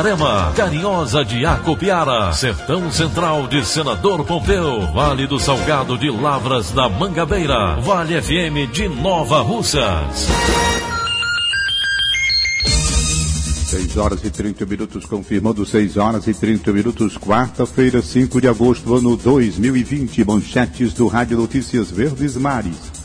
Itarema, Carinhosa de Acopiara, Sertão Central de Senador Pompeu, Vale do Salgado de Lavras da Mangabeira, Vale FM de Nova Russas. 6 horas e 30 minutos, confirmando 6 horas e 30 minutos, quarta-feira, 5 de agosto, ano 2020. Manchetes do Rádio Notícias Verdes Mares.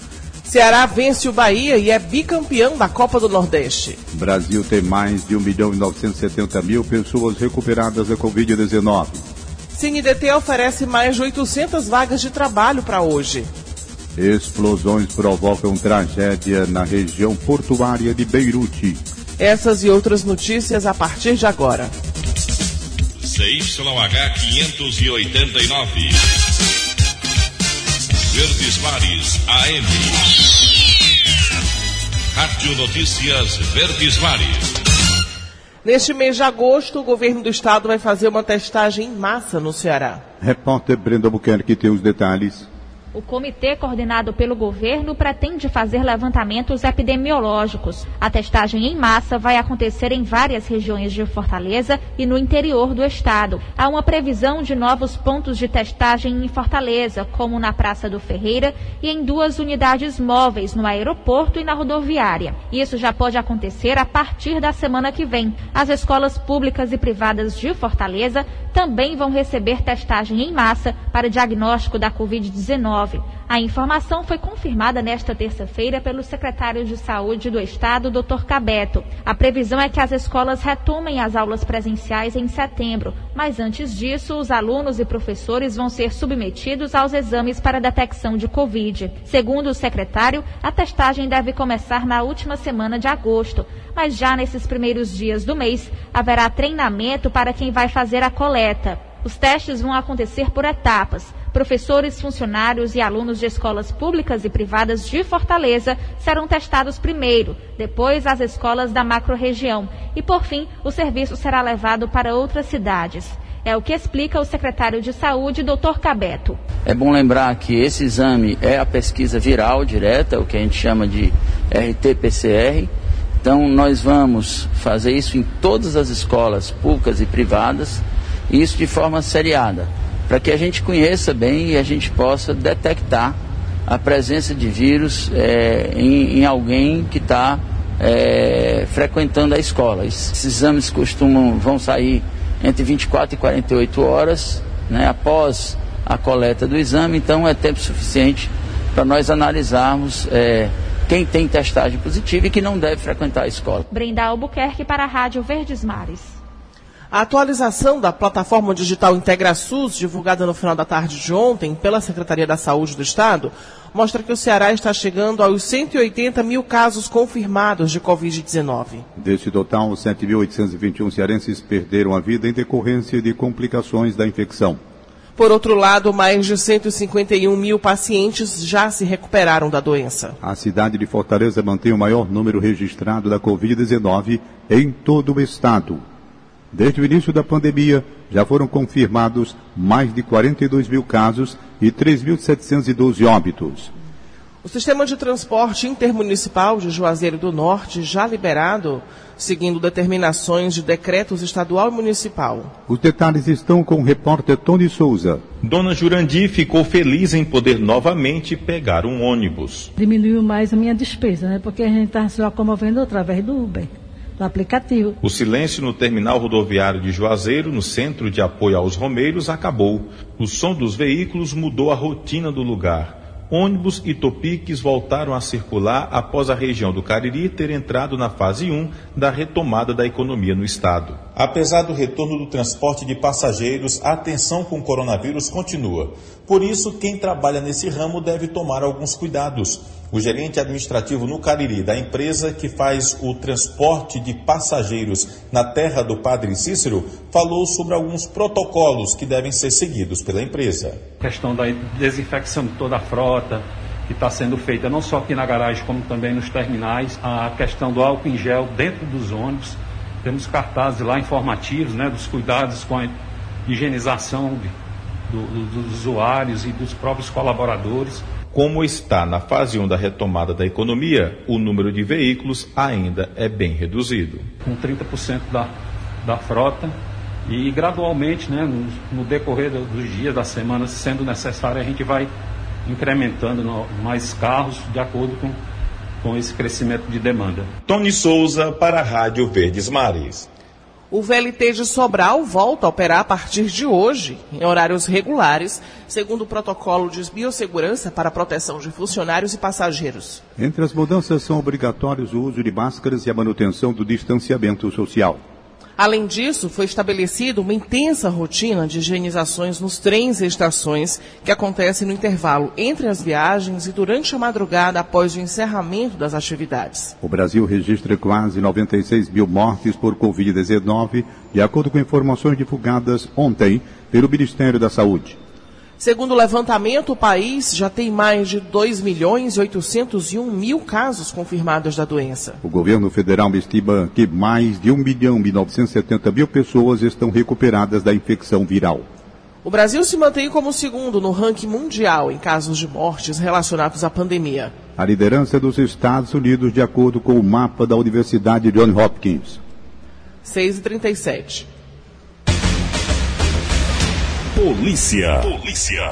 Ceará vence o Bahia e é bicampeão da Copa do Nordeste. Brasil tem mais de 1 milhão e 970 mil pessoas recuperadas da Covid-19. CNDT oferece mais de 800 vagas de trabalho para hoje. Explosões provocam tragédia na região portuária de Beirute. Essas e outras notícias a partir de agora. CYH 589. Verdes Mares AM. Rádio Notícias Verdes Mares. Neste mês de agosto, o governo do estado vai fazer uma testagem em massa no Ceará. Repórter Brenda Buquerque tem os detalhes. O comitê coordenado pelo governo pretende fazer levantamentos epidemiológicos. A testagem em massa vai acontecer em várias regiões de Fortaleza e no interior do estado. Há uma previsão de novos pontos de testagem em Fortaleza, como na Praça do Ferreira e em duas unidades móveis no aeroporto e na rodoviária. Isso já pode acontecer a partir da semana que vem. As escolas públicas e privadas de Fortaleza também vão receber testagem em massa para diagnóstico da Covid-19. A informação foi confirmada nesta terça-feira pelo secretário de Saúde do Estado, Dr. Cabeto. A previsão é que as escolas retomem as aulas presenciais em setembro, mas antes disso, os alunos e professores vão ser submetidos aos exames para detecção de Covid. Segundo o secretário, a testagem deve começar na última semana de agosto, mas já nesses primeiros dias do mês haverá treinamento para quem vai fazer a coleta. Os testes vão acontecer por etapas. Professores, funcionários e alunos de escolas públicas e privadas de Fortaleza serão testados primeiro, depois as escolas da macro-região e, por fim, o serviço será levado para outras cidades. É o que explica o secretário de Saúde, Dr. Cabeto. É bom lembrar que esse exame é a pesquisa viral direta, o que a gente chama de RT-PCR. Então, nós vamos fazer isso em todas as escolas públicas e privadas e isso de forma seriada, para que a gente conheça bem e a gente possa detectar a presença de vírus é, em, em, alguém que está é, frequentando a escola. Esses exames costumam vão sair entre 24 e 48 horas né, após a coleta do exame, então é tempo suficiente para nós analisarmos é, quem tem testagem positiva e que não deve frequentar a escola. Brenda Albuquerque para a Rádio Verdes Mares. A atualização da plataforma digital IntegraSUS, divulgada no final da tarde de ontem pela Secretaria da Saúde do Estado, mostra que o Ceará está chegando aos 180 mil casos confirmados de Covid-19. Deste total, 7.821 cearenses perderam a vida em decorrência de complicações da infecção. Por outro lado, mais de 151 mil pacientes já se recuperaram da doença. A cidade de Fortaleza mantém o maior número registrado da Covid-19 em todo o estado. Desde o início da pandemia, já foram confirmados mais de 42 mil casos e 3.712 óbitos. O sistema de transporte intermunicipal de Juazeiro do Norte já liberado, seguindo determinações de decretos estadual e municipal. Os detalhes estão com o repórter Tony Souza. Dona Jurandi ficou feliz em poder novamente pegar um ônibus. Diminuiu mais a minha despesa, né? Porque a gente está se locomovendo através do Uber do aplicativo. O silêncio no terminal rodoviário de Juazeiro, no centro de apoio aos romeiros, acabou. O som dos veículos mudou a rotina do lugar. ônibus e topiques voltaram a circular após a região do Cariri ter entrado na fase 1 da retomada da economia no estado. Apesar do retorno do transporte de passageiros, a atenção com o coronavírus continua. Por isso, quem trabalha nesse ramo deve tomar alguns cuidados. O gerente administrativo no Cariri da empresa que faz o transporte de passageiros na terra do Padre Cícero falou sobre alguns protocolos que devem ser seguidos pela empresa. A questão da desinfecção de toda a frota que está sendo feita não só aqui na garagem como também nos terminais, a questão do álcool em gel dentro dos ônibus. Temos cartazes lá informativos, né, dos cuidados com a higienização do, do, dos usuários e dos próprios colaboradores. Como está na fase 1 da retomada da economia, o número de veículos ainda é bem reduzido. Com 30% da, da frota e gradualmente, né, no, no decorrer dos dias, das semanas, sendo necessário, a gente vai incrementando no, mais carros de acordo com, com esse crescimento de demanda. Tony Souza para a Rádio Verdes Mares. O VLT de Sobral volta a operar a partir de hoje, em horários regulares, segundo o protocolo de biossegurança para proteção de funcionários e passageiros. Entre as mudanças são obrigatórios o uso de máscaras e a manutenção do distanciamento social. Além disso, foi estabelecida uma intensa rotina de higienizações nos trens e estações que acontece no intervalo entre as viagens e durante a madrugada após o encerramento das atividades. O Brasil registra quase 96 mil mortes por Covid-19, de acordo com informações divulgadas ontem pelo Ministério da Saúde. Segundo o levantamento, o país já tem mais de 2 milhões e 801 mil casos confirmados da doença. O governo federal estima que mais de 1 milhão e 970 mil pessoas estão recuperadas da infecção viral. O Brasil se mantém como segundo no ranking mundial em casos de mortes relacionados à pandemia. A liderança dos Estados Unidos, de acordo com o mapa da Universidade John Hopkins. 6 e 37. Polícia. Polícia.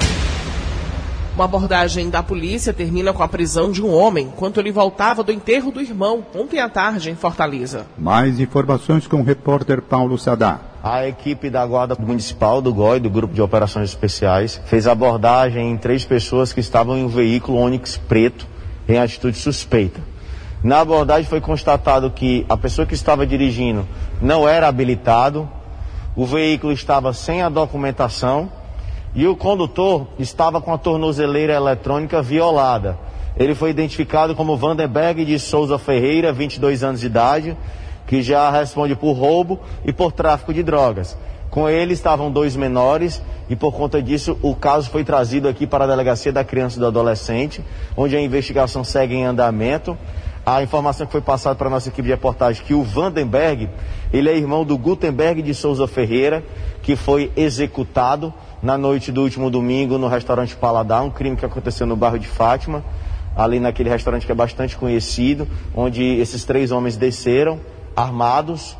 Uma abordagem da polícia termina com a prisão de um homem enquanto ele voltava do enterro do irmão, ontem à tarde, em Fortaleza. Mais informações com o repórter Paulo Sadá. A equipe da Guarda Municipal do GOI, do Grupo de Operações Especiais, fez abordagem em três pessoas que estavam em um veículo Onix preto em atitude suspeita. Na abordagem foi constatado que a pessoa que estava dirigindo não era habilitado, o veículo estava sem a documentação e o condutor estava com a tornozeleira eletrônica violada. Ele foi identificado como Vandenberg de Souza Ferreira, 22 anos de idade, que já responde por roubo e por tráfico de drogas. Com ele estavam dois menores e por conta disso o caso foi trazido aqui para a Delegacia da Criança e do Adolescente, onde a investigação segue em andamento. A informação que foi passada para a nossa equipe de reportagem que o Vandenberg, ele é irmão do Gutenberg de Souza Ferreira, que foi executado na noite do último domingo no restaurante Paladar, um crime que aconteceu no bairro de Fátima, ali naquele restaurante que é bastante conhecido, onde esses três homens desceram armados,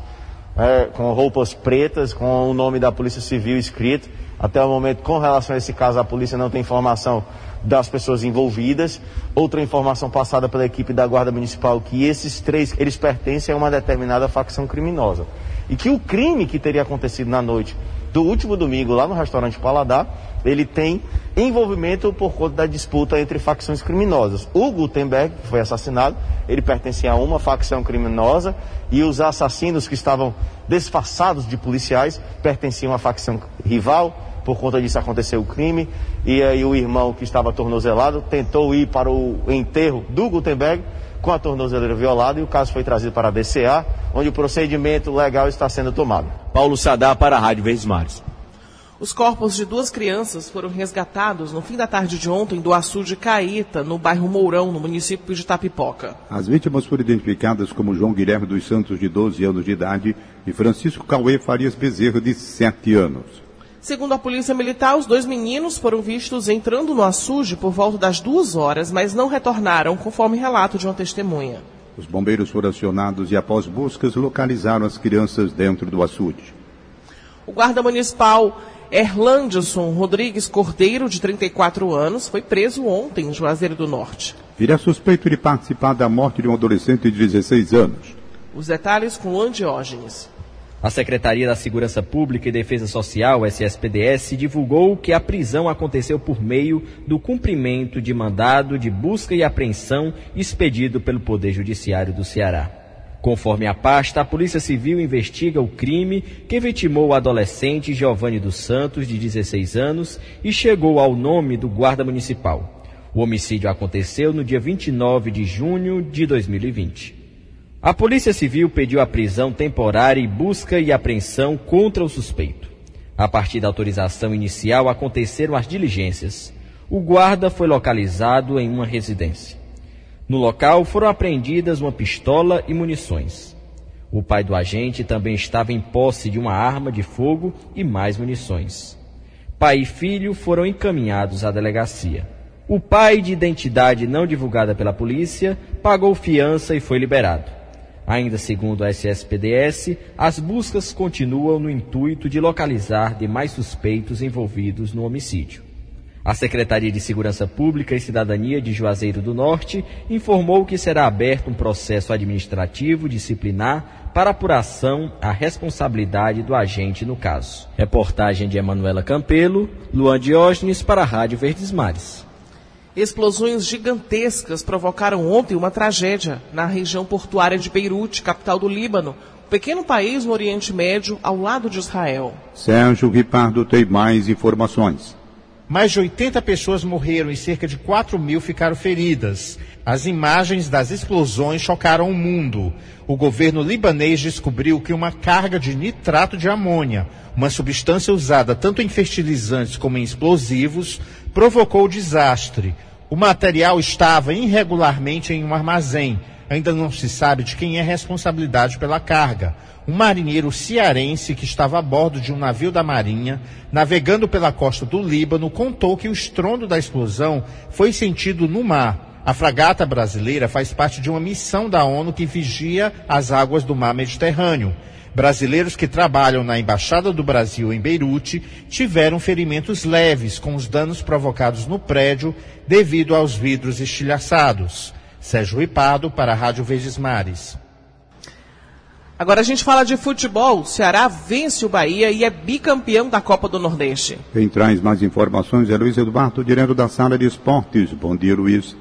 é, com roupas pretas, com o nome da Polícia Civil escrito. Até o momento, com relação a esse caso, a polícia não tem informação das pessoas envolvidas. Outra informação passada pela equipe da Guarda Municipal que esses três, eles pertencem a uma determinada facção criminosa. E que o crime que teria acontecido na noite do último domingo lá no restaurante Paladar, ele tem envolvimento por conta da disputa entre facções criminosas. O Gutenberg, que foi assassinado, ele pertencia a uma facção criminosa e os assassinos que estavam disfarçados de policiais pertenciam à facção rival. Por conta disso aconteceu o crime e aí o irmão que estava tornozelado tentou ir para o enterro do Gutenberg com a tornozeleira violada e o caso foi trazido para a DCA, onde o procedimento legal está sendo tomado. Paulo Sadá para a Rádio Verdes Mares. Os corpos de duas crianças foram resgatados no fim da tarde de ontem do açude Caíta, no bairro Mourão, no município de Tapipoca. As vítimas foram identificadas como João Guilherme dos Santos, de 12 anos de idade, e Francisco Cauê Farias Bezerra, de 7 anos. Segundo a Polícia Militar, os dois meninos foram vistos entrando no açude por volta das duas horas, mas não retornaram, conforme relato de uma testemunha. Os bombeiros foram acionados e, após buscas, localizaram as crianças dentro do açude. O guarda municipal Erlandson Rodrigues Cordeiro, de 34 anos, foi preso ontem em Juazeiro do Norte. Vira suspeito de participar da morte de um adolescente de 16 anos. Os detalhes com Luan Diógenes. A Secretaria da Segurança Pública e Defesa Social, SSPDS, divulgou que a prisão aconteceu por meio do cumprimento de mandado de busca e apreensão expedido pelo Poder Judiciário do Ceará. Conforme a pasta, a Polícia Civil investiga o crime que vitimou o adolescente Giovanni dos Santos, de 16 anos, e chegou ao nome do guarda municipal. O homicídio aconteceu no dia 29 de junho de 2020. A Polícia Civil pediu a prisão temporária e busca e apreensão contra o suspeito. A partir da autorização inicial aconteceram as diligências. O guarda foi localizado em uma residência. No local foram apreendidas uma pistola e munições. O pai do agente também estava em posse de uma arma de fogo e mais munições. Pai e filho foram encaminhados à delegacia. O pai, de identidade não divulgada pela polícia, pagou fiança e foi liberado. Ainda segundo a SSPDS, as buscas continuam no intuito de localizar demais suspeitos envolvidos no homicídio. A Secretaria de Segurança Pública e Cidadania de Juazeiro do Norte informou que será aberto um processo administrativo disciplinar para apuração a responsabilidade do agente no caso. Reportagem de Emanuela Campelo, Luan Diógenes para a Rádio Verdes Mares. Explosões gigantescas provocaram ontem uma tragédia na região portuária de Beirute, capital do Líbano, um pequeno país no Oriente Médio, ao lado de Israel. Sérgio Ripardo tem mais informações. Mais de 80 pessoas morreram e cerca de 4 mil ficaram feridas. As imagens das explosões chocaram o mundo. O governo libanês descobriu que uma carga de nitrato de amônia, uma substância usada tanto em fertilizantes como em explosivos, provocou o desastre. O material estava irregularmente em um armazém. Ainda não se sabe de quem é responsabilidade pela carga. Um marinheiro cearense que estava a bordo de um navio da Marinha, navegando pela costa do Líbano, contou que o estrondo da explosão foi sentido no mar. A fragata brasileira faz parte de uma missão da ONU que vigia as águas do mar Mediterrâneo. Brasileiros que trabalham na Embaixada do Brasil em Beirute tiveram ferimentos leves com os danos provocados no prédio devido aos vidros estilhaçados. Sérgio Ripado para a Rádio Verdes Mares. Agora a gente fala de futebol. O Ceará vence o Bahia e é bicampeão da Copa do Nordeste. Quem traz mais informações é Luiz Eduardo, direto da sala de esportes. Bom dia, Luiz.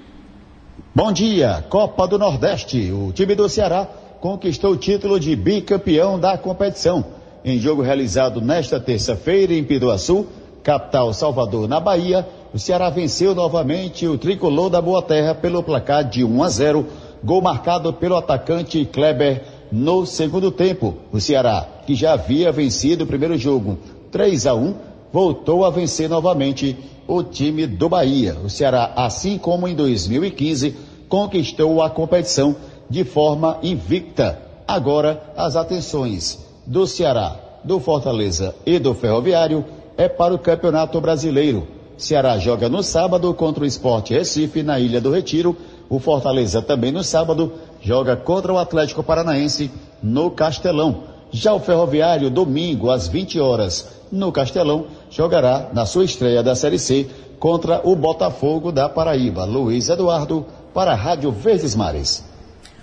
Bom dia, Copa do Nordeste. O time do Ceará conquistou o título de bicampeão da competição. Em jogo realizado nesta terça-feira em Piduaçu, capital Salvador, na Bahia, o Ceará venceu novamente o tricolor da Boa Terra pelo placar de 1 a 0, gol marcado pelo atacante Kleber no segundo tempo. O Ceará, que já havia vencido o primeiro jogo 3 a 1, voltou a vencer novamente o time do Bahia. O Ceará, assim como em 2015, conquistou a competição de forma invicta. Agora, as atenções do Ceará, do Fortaleza e do Ferroviário é para o Campeonato Brasileiro. Ceará joga no sábado contra o Esporte Recife na Ilha do Retiro. O Fortaleza também no sábado joga contra o Atlético Paranaense no Castelão. Já o Ferroviário, domingo às 20 horas, no Castelão, jogará na sua estreia da Série C contra o Botafogo da Paraíba. Luiz Eduardo para a Rádio Verdes Mares.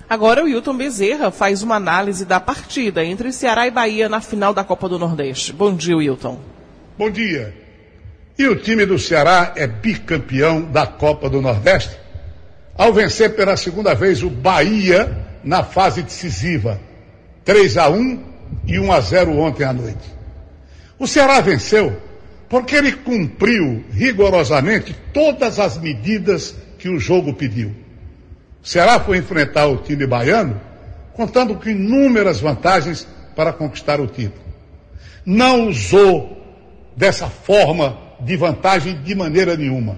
Agora o Hilton Bezerra faz uma análise da partida entre Ceará e Bahia na final da Copa do Nordeste. Bom dia, Hilton. Bom dia. E o time do Ceará é bicampeão da Copa do Nordeste ao vencer pela segunda vez o Bahia na fase decisiva. 3 a 1 e 1 a 0 ontem à noite. O Ceará venceu porque ele cumpriu rigorosamente todas as medidas que o jogo pediu. O Ceará foi enfrentar o time baiano contando com inúmeras vantagens para conquistar o título. Não usou dessa forma de vantagem de maneira nenhuma.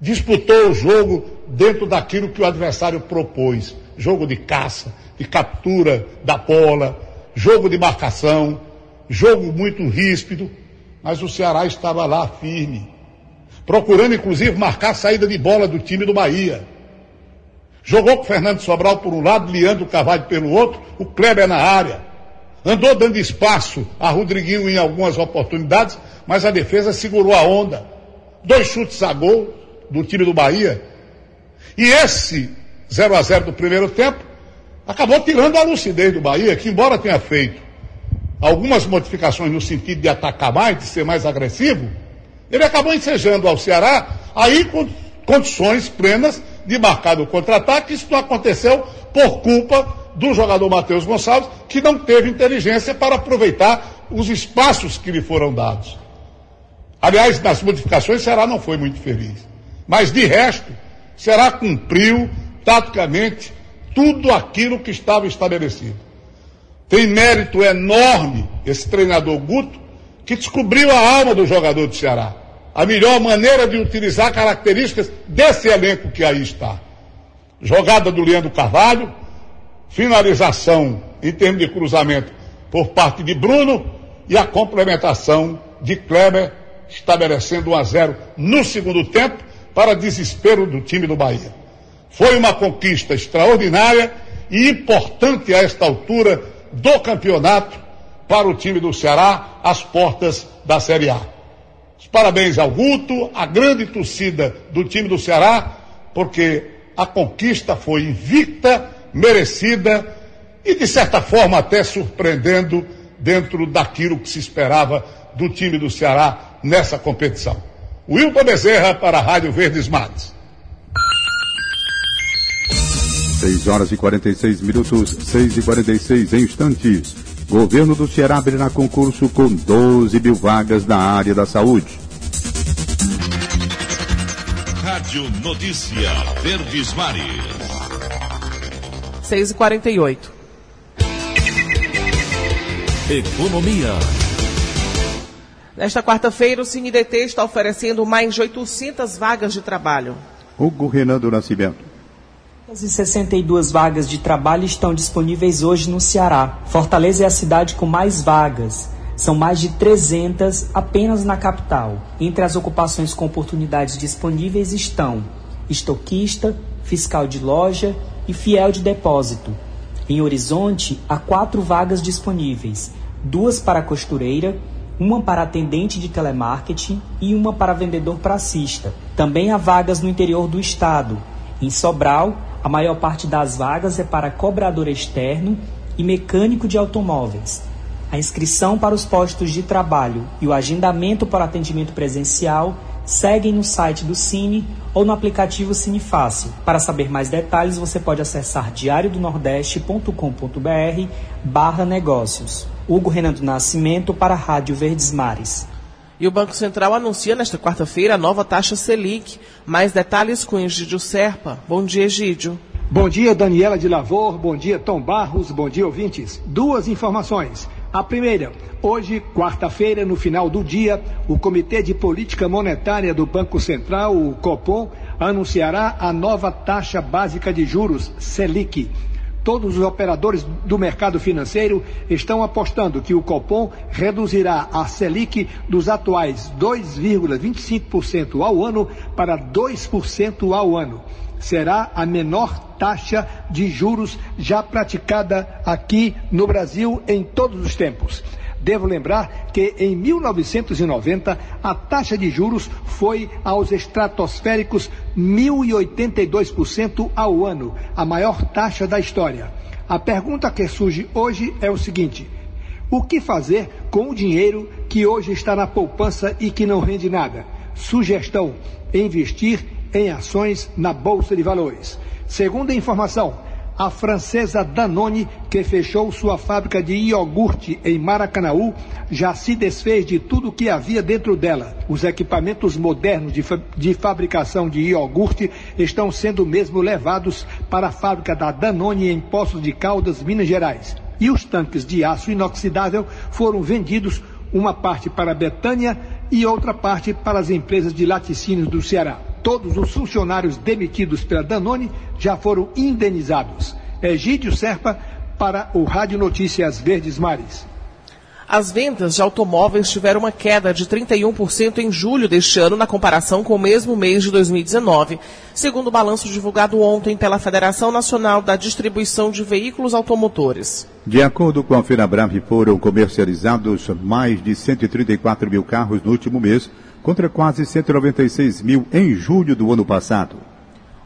Disputou o jogo dentro daquilo que o adversário propôs. Jogo de caça, de captura da bola, jogo de marcação, jogo muito ríspido, mas o Ceará estava lá firme, procurando inclusive marcar a saída de bola do time do Bahia. Jogou com Fernando Sobral por um lado, Leandro Carvalho pelo outro, o Kleber na área. Andou dando espaço a Rodriguinho em algumas oportunidades, mas a defesa segurou a onda. Dois chutes a gol do time do Bahia. E esse 0 a 0 do primeiro tempo acabou tirando a lucidez do Bahia, que embora tenha feito algumas modificações no sentido de atacar mais, de ser mais agressivo, ele acabou ensejando ao Ceará aí com condições plenas de marcar o contra-ataque. Isso não aconteceu por culpa do jogador Matheus Gonçalves, que não teve inteligência para aproveitar os espaços que lhe foram dados. Aliás, nas modificações, Ceará não foi muito feliz. Mas de resto, Ceará cumpriu taticamente tudo aquilo que estava estabelecido. Tem mérito enorme esse treinador Guto, que descobriu a alma do jogador do Ceará. A melhor maneira de utilizar características desse elenco que aí está. Jogada do Leandro Carvalho, finalização em termos de cruzamento por parte de Bruno e a complementação de Kleber, estabelecendo 1 a 0 no segundo tempo, para desespero do time do Bahia. Foi uma conquista extraordinária e importante a esta altura do campeonato para o time do Ceará, às portas da Série A. Parabéns ao Guto, à grande torcida do time do Ceará, porque a conquista foi invicta, merecida e, de certa forma, até surpreendendo dentro daquilo que se esperava do time do Ceará nessa competição. Wilton Bezerra para a Rádio Verdes Mares. 6 horas e 46 minutos, 6 e 46 em instantes. Governo do Ceará abrirá concurso com 12 mil vagas na área da saúde. Rádio Notícia Verdes Mares. 6 e 48 Economia. Nesta quarta-feira, o CineDT está oferecendo mais de 800 vagas de trabalho. Hugo Renan do Nascimento. 62 vagas de trabalho estão disponíveis hoje no Ceará. Fortaleza é a cidade com mais vagas. São mais de 300 apenas na capital. Entre as ocupações com oportunidades disponíveis estão estoquista, fiscal de loja e fiel de depósito. Em Horizonte, há quatro vagas disponíveis: duas para costureira, uma para atendente de telemarketing e uma para vendedor pracista. Também há vagas no interior do estado. Em Sobral, a maior parte das vagas é para cobrador externo e mecânico de automóveis. A inscrição para os postos de trabalho e o agendamento para atendimento presencial seguem no site do Cine ou no aplicativo Cine Fácil. Para saber mais detalhes, você pode acessar diariodonordeste.com.br barra negócios. Hugo Renan do Nascimento para a Rádio Verdes Mares. E o Banco Central anuncia nesta quarta-feira a nova taxa Selic. Mais detalhes com Egídio Serpa. Bom dia, Egídio. Bom dia, Daniela de Lavor. Bom dia, Tom Barros. Bom dia, ouvintes. Duas informações. A primeira, hoje, quarta-feira, no final do dia, o Comitê de Política Monetária do Banco Central, o COPOM, anunciará a nova taxa básica de juros, Selic. Todos os operadores do mercado financeiro estão apostando que o Copom reduzirá a Selic dos atuais 2,25% ao ano para 2% ao ano. Será a menor taxa de juros já praticada aqui no Brasil em todos os tempos. Devo lembrar que em 1990 a taxa de juros foi aos estratosféricos 1.082% ao ano, a maior taxa da história. A pergunta que surge hoje é o seguinte: o que fazer com o dinheiro que hoje está na poupança e que não rende nada? Sugestão: investir em ações na Bolsa de Valores. Segunda informação, a francesa Danone, que fechou sua fábrica de iogurte em Maracanaú, já se desfez de tudo que havia dentro dela. Os equipamentos modernos de, de fabricação de iogurte estão sendo mesmo levados para a fábrica da Danone em Poços de Caldas, Minas Gerais. E os tanques de aço inoxidável foram vendidos, uma parte para Betânia e outra parte para as empresas de laticínios do Ceará. Todos os funcionários demitidos pela Danone já foram indenizados. Egídio Serpa para o Rádio Notícias Verdes Mares. As vendas de automóveis tiveram uma queda de 31% em julho deste ano, na comparação com o mesmo mês de 2019, segundo o balanço divulgado ontem pela Federação Nacional da Distribuição de Veículos Automotores. De acordo com a Fenabrave, foram comercializados mais de 134 mil carros no último mês, contra quase 196 mil em julho do ano passado.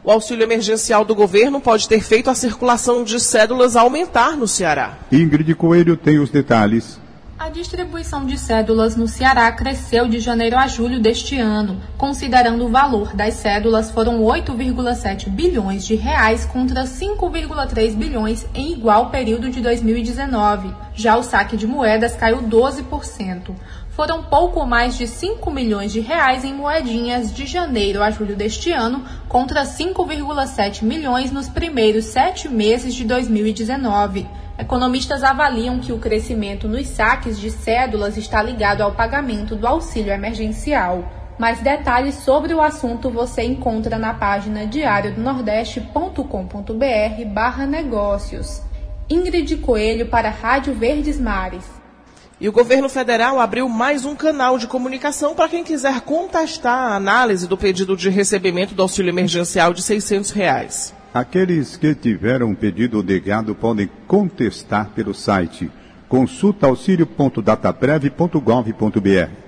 O auxílio emergencial do governo pode ter feito a circulação de cédulas aumentar no Ceará. Ingrid Coelho tem os detalhes. A distribuição de cédulas no Ceará cresceu de janeiro a julho deste ano. Considerando o valor das cédulas, foram 8,7 bilhões de reais contra 5,3 bilhões em igual período de 2019. Já o saque de moedas caiu 12%. Foram pouco mais de 5 milhões de reais em moedinhas de janeiro a julho deste ano, contra 5,7 milhões nos primeiros sete meses de 2019. Economistas avaliam que o crescimento nos saques de cédulas está ligado ao pagamento do auxílio emergencial. Mais detalhes sobre o assunto você encontra na página diariodonordeste.com.br barra negócios. Ingrid Coelho para a Rádio Verdes Mares. E o governo federal abriu mais um canal de comunicação para quem quiser contestar a análise do pedido de recebimento do auxílio emergencial de 600 reais. Aqueles que tiveram pedido negado podem contestar pelo site consultaauxilio.dataprev.gov.br.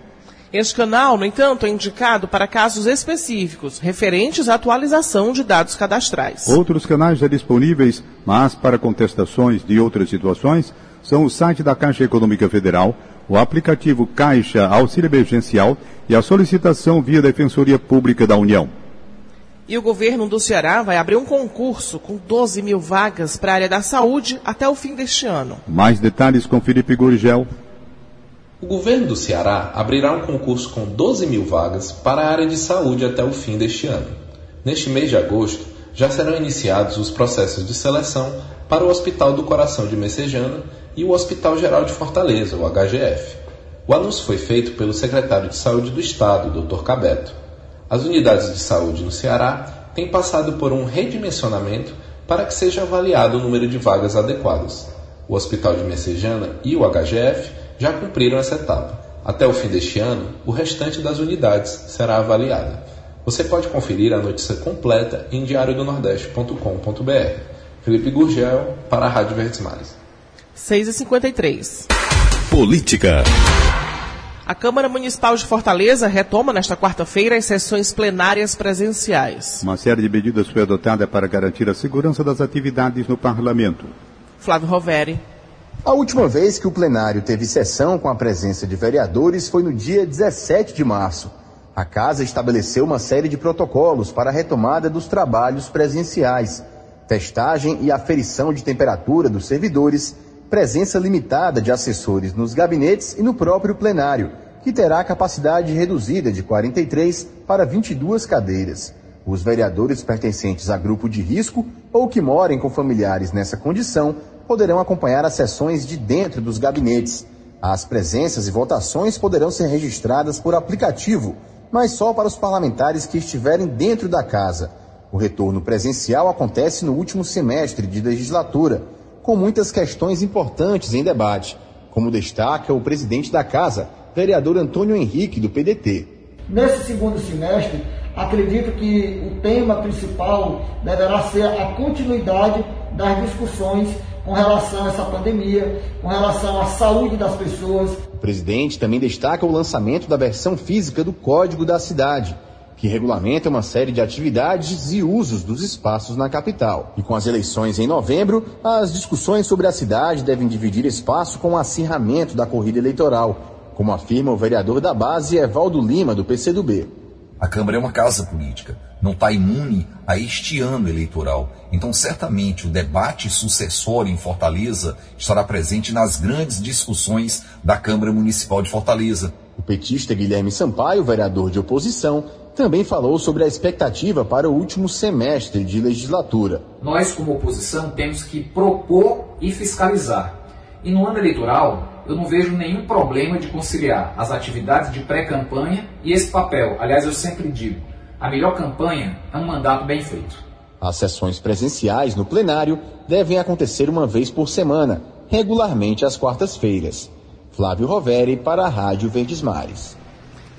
Este canal, no entanto, é indicado para casos específicos, referentes à atualização de dados cadastrais. Outros canais já disponíveis, mas para contestações de outras situações, são o site da Caixa Econômica Federal, o aplicativo Caixa Auxílio Emergencial e a solicitação via Defensoria Pública da União. E o governo do Ceará vai abrir um concurso com 12 mil vagas para a área da saúde até o fim deste ano. Mais detalhes com Felipe Gurgel. O governo do Ceará abrirá um concurso com 12 mil vagas para a área de saúde até o fim deste ano. Neste mês de agosto, já serão iniciados os processos de seleção para o Hospital do Coração de Messejana e o Hospital Geral de Fortaleza, o HGF. O anúncio foi feito pelo secretário de Saúde do Estado, Dr. Cabeto. As unidades de saúde no Ceará têm passado por um redimensionamento para que seja avaliado o número de vagas adequadas. O Hospital de Messejana e o HGF já cumpriram essa etapa. Até o fim deste ano, o restante das unidades será avaliado. Você pode conferir a notícia completa em diariodonordeste.com.br. Felipe Gurgel, para a Rádio Verdes Mares. 6h53. Política. A Câmara Municipal de Fortaleza retoma nesta quarta-feira as sessões plenárias presenciais. Uma série de medidas foi adotada para garantir a segurança das atividades no parlamento. Flávio Roveri. A última vez que o plenário teve sessão com a presença de vereadores foi no dia 17 de março. A casa estabeleceu uma série de protocolos para a retomada dos trabalhos presenciais, testagem e aferição de temperatura dos servidores, presença limitada de assessores nos gabinetes e no próprio plenário, que terá capacidade reduzida de 43 para 22 cadeiras. Os vereadores pertencentes a grupo de risco ou que morem com familiares nessa condição poderão acompanhar as sessões de dentro dos gabinetes. As presenças e votações poderão ser registradas por aplicativo, mas só para os parlamentares que estiverem dentro da casa. O retorno presencial acontece no último semestre de legislatura, com muitas questões importantes em debate, como destaca o presidente da casa, vereador Antônio Henrique, do PDT. Nesse segundo semestre, acredito que o tema principal deverá ser a continuidade das discussões com relação a essa pandemia, com relação à saúde das pessoas. O presidente também destaca o lançamento da versão física do Código da Cidade, que regulamenta uma série de atividades e usos dos espaços na capital. E com as eleições em novembro, as discussões sobre a cidade devem dividir espaço com o acirramento da corrida eleitoral, como afirma o vereador da base Evaldo Lima, do PCdoB. A Câmara é uma casa política, não está imune a este ano eleitoral. Então, certamente, o debate sucessório em Fortaleza estará presente nas grandes discussões da Câmara Municipal de Fortaleza. O petista Guilherme Sampaio, vereador de oposição, também falou sobre a expectativa para o último semestre de legislatura. Nós, como oposição, temos que propor e fiscalizar. E no ano eleitoral, eu não vejo nenhum problema de conciliar as atividades de pré-campanha e esse papel. Aliás, eu sempre digo, a melhor campanha é um mandato bem feito. As sessões presenciais no plenário devem acontecer uma vez por semana, regularmente às quartas-feiras. Flávio Roveri para a Rádio Verdes Mares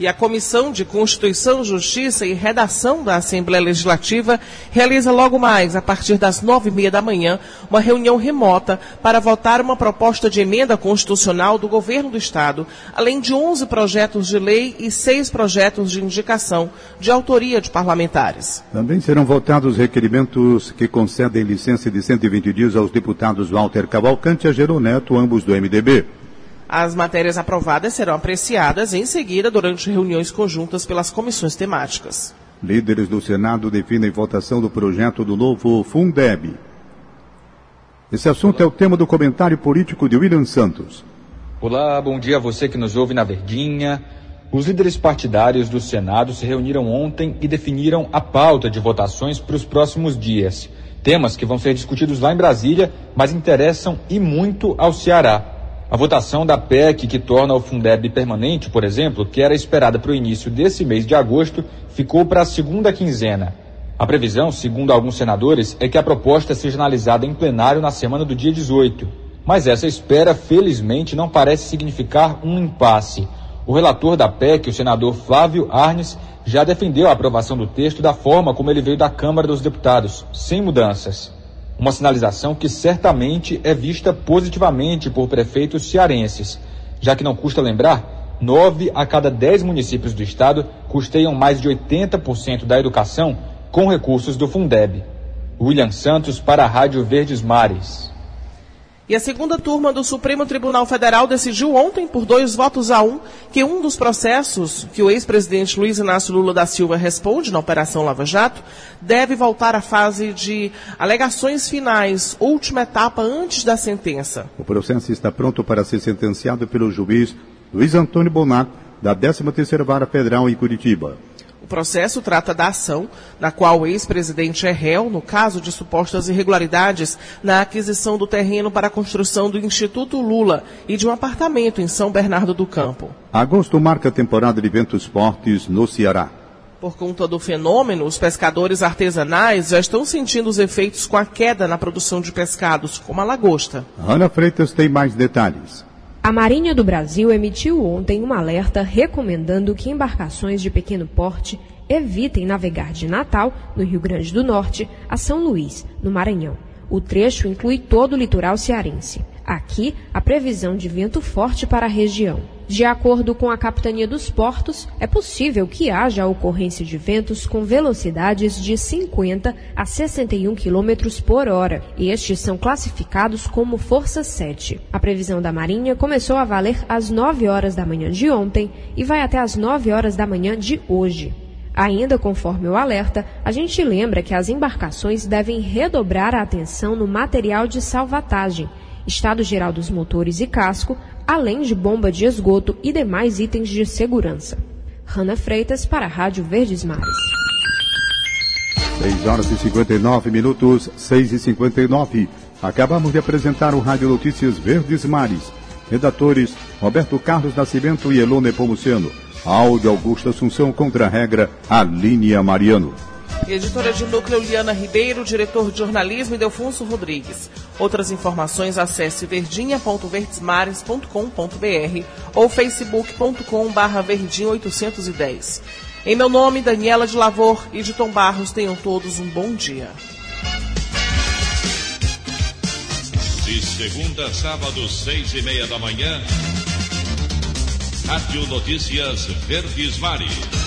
e a Comissão de Constituição, Justiça e Redação da Assembleia Legislativa realiza logo mais, a partir das nove e meia da manhã, uma reunião remota para votar uma proposta de emenda constitucional do Governo do Estado, além de onze projetos de lei e seis projetos de indicação de autoria de parlamentares. Também serão votados requerimentos que concedem licença de 120 dias aos deputados Walter Cavalcante e Agero Neto, ambos do MDB. As matérias aprovadas serão apreciadas em seguida durante reuniões conjuntas pelas comissões temáticas. Líderes do Senado definem votação do projeto do novo Fundeb. Esse assunto é o tema do comentário político de William Santos. Olá, bom dia a você que nos ouve na Verdinha. Os líderes partidários do Senado se reuniram ontem e definiram a pauta de votações para os próximos dias. Temas que vão ser discutidos lá em Brasília, mas interessam e muito ao Ceará. A votação da PEC que torna o Fundeb permanente, por exemplo, que era esperada para o início desse mês de agosto, ficou para a segunda quinzena. A previsão, segundo alguns senadores, é que a proposta seja analisada em plenário na semana do dia 18. Mas essa espera, felizmente, não parece significar um impasse. O relator da PEC, o senador Flávio Arnes, já defendeu a aprovação do texto da forma como ele veio da Câmara dos Deputados, sem mudanças. Uma sinalização que certamente é vista positivamente por prefeitos cearenses, já que não custa lembrar, nove a cada dez municípios do estado custeiam mais de 80% da educação com recursos do Fundeb. William Santos para a Rádio Verdes Mares. E a segunda turma do Supremo Tribunal Federal decidiu ontem, por dois votos a um, que um dos processos que o ex-presidente Luiz Inácio Lula da Silva responde na Operação Lava Jato deve voltar à fase de alegações finais, última etapa antes da sentença. O processo está pronto para ser sentenciado pelo juiz Luiz Antônio Bonato, da 13ª Vara Federal em Curitiba processo trata da ação na qual o ex-presidente é réu no caso de supostas irregularidades na aquisição do terreno para a construção do Instituto Lula e de um apartamento em São Bernardo do Campo. Agosto marca a temporada de ventos fortes no Ceará. Por conta do fenômeno, os pescadores artesanais já estão sentindo os efeitos com a queda na produção de pescados, como a lagosta. Ana Freitas tem mais detalhes. A Marinha do Brasil emitiu ontem um alerta recomendando que embarcações de pequeno porte evitem navegar de Natal, no Rio Grande do Norte, a São Luís, no Maranhão. O trecho inclui todo o litoral cearense. Aqui, a previsão de vento forte para a região. De acordo com a Capitania dos Portos, é possível que haja ocorrência de ventos com velocidades de 50 a 61 km por hora. Estes são classificados como força 7. A previsão da Marinha começou a valer às 9 horas da manhã de ontem e vai até às 9 horas da manhã de hoje. Ainda conforme o alerta, a gente lembra que as embarcações devem redobrar a atenção no material de salvatagem estado geral dos motores e casco, além de bomba de esgoto e demais itens de segurança. Rana Freitas para a Rádio Verdes Mares. 6 horas e 59 minutos, 6 e 59. Acabamos de apresentar o Rádio Notícias Verdes Mares. Redatores Roberto Carlos Nascimento e Elone Pomuceno. Áudio Augusto Assunção contra a regra Alínia Mariano. Editora de núcleo Liana Ribeiro, diretor de jornalismo Delfonso Rodrigues. Outras informações acesse verdinha.verdesmares.com.br ou facebook.com.br verdinha810. Em meu nome, Daniela de Lavor e de Tom Barros, tenham todos um bom dia. De segunda a sábado, seis e meia da manhã, Rádio Notícias Verdes Mares.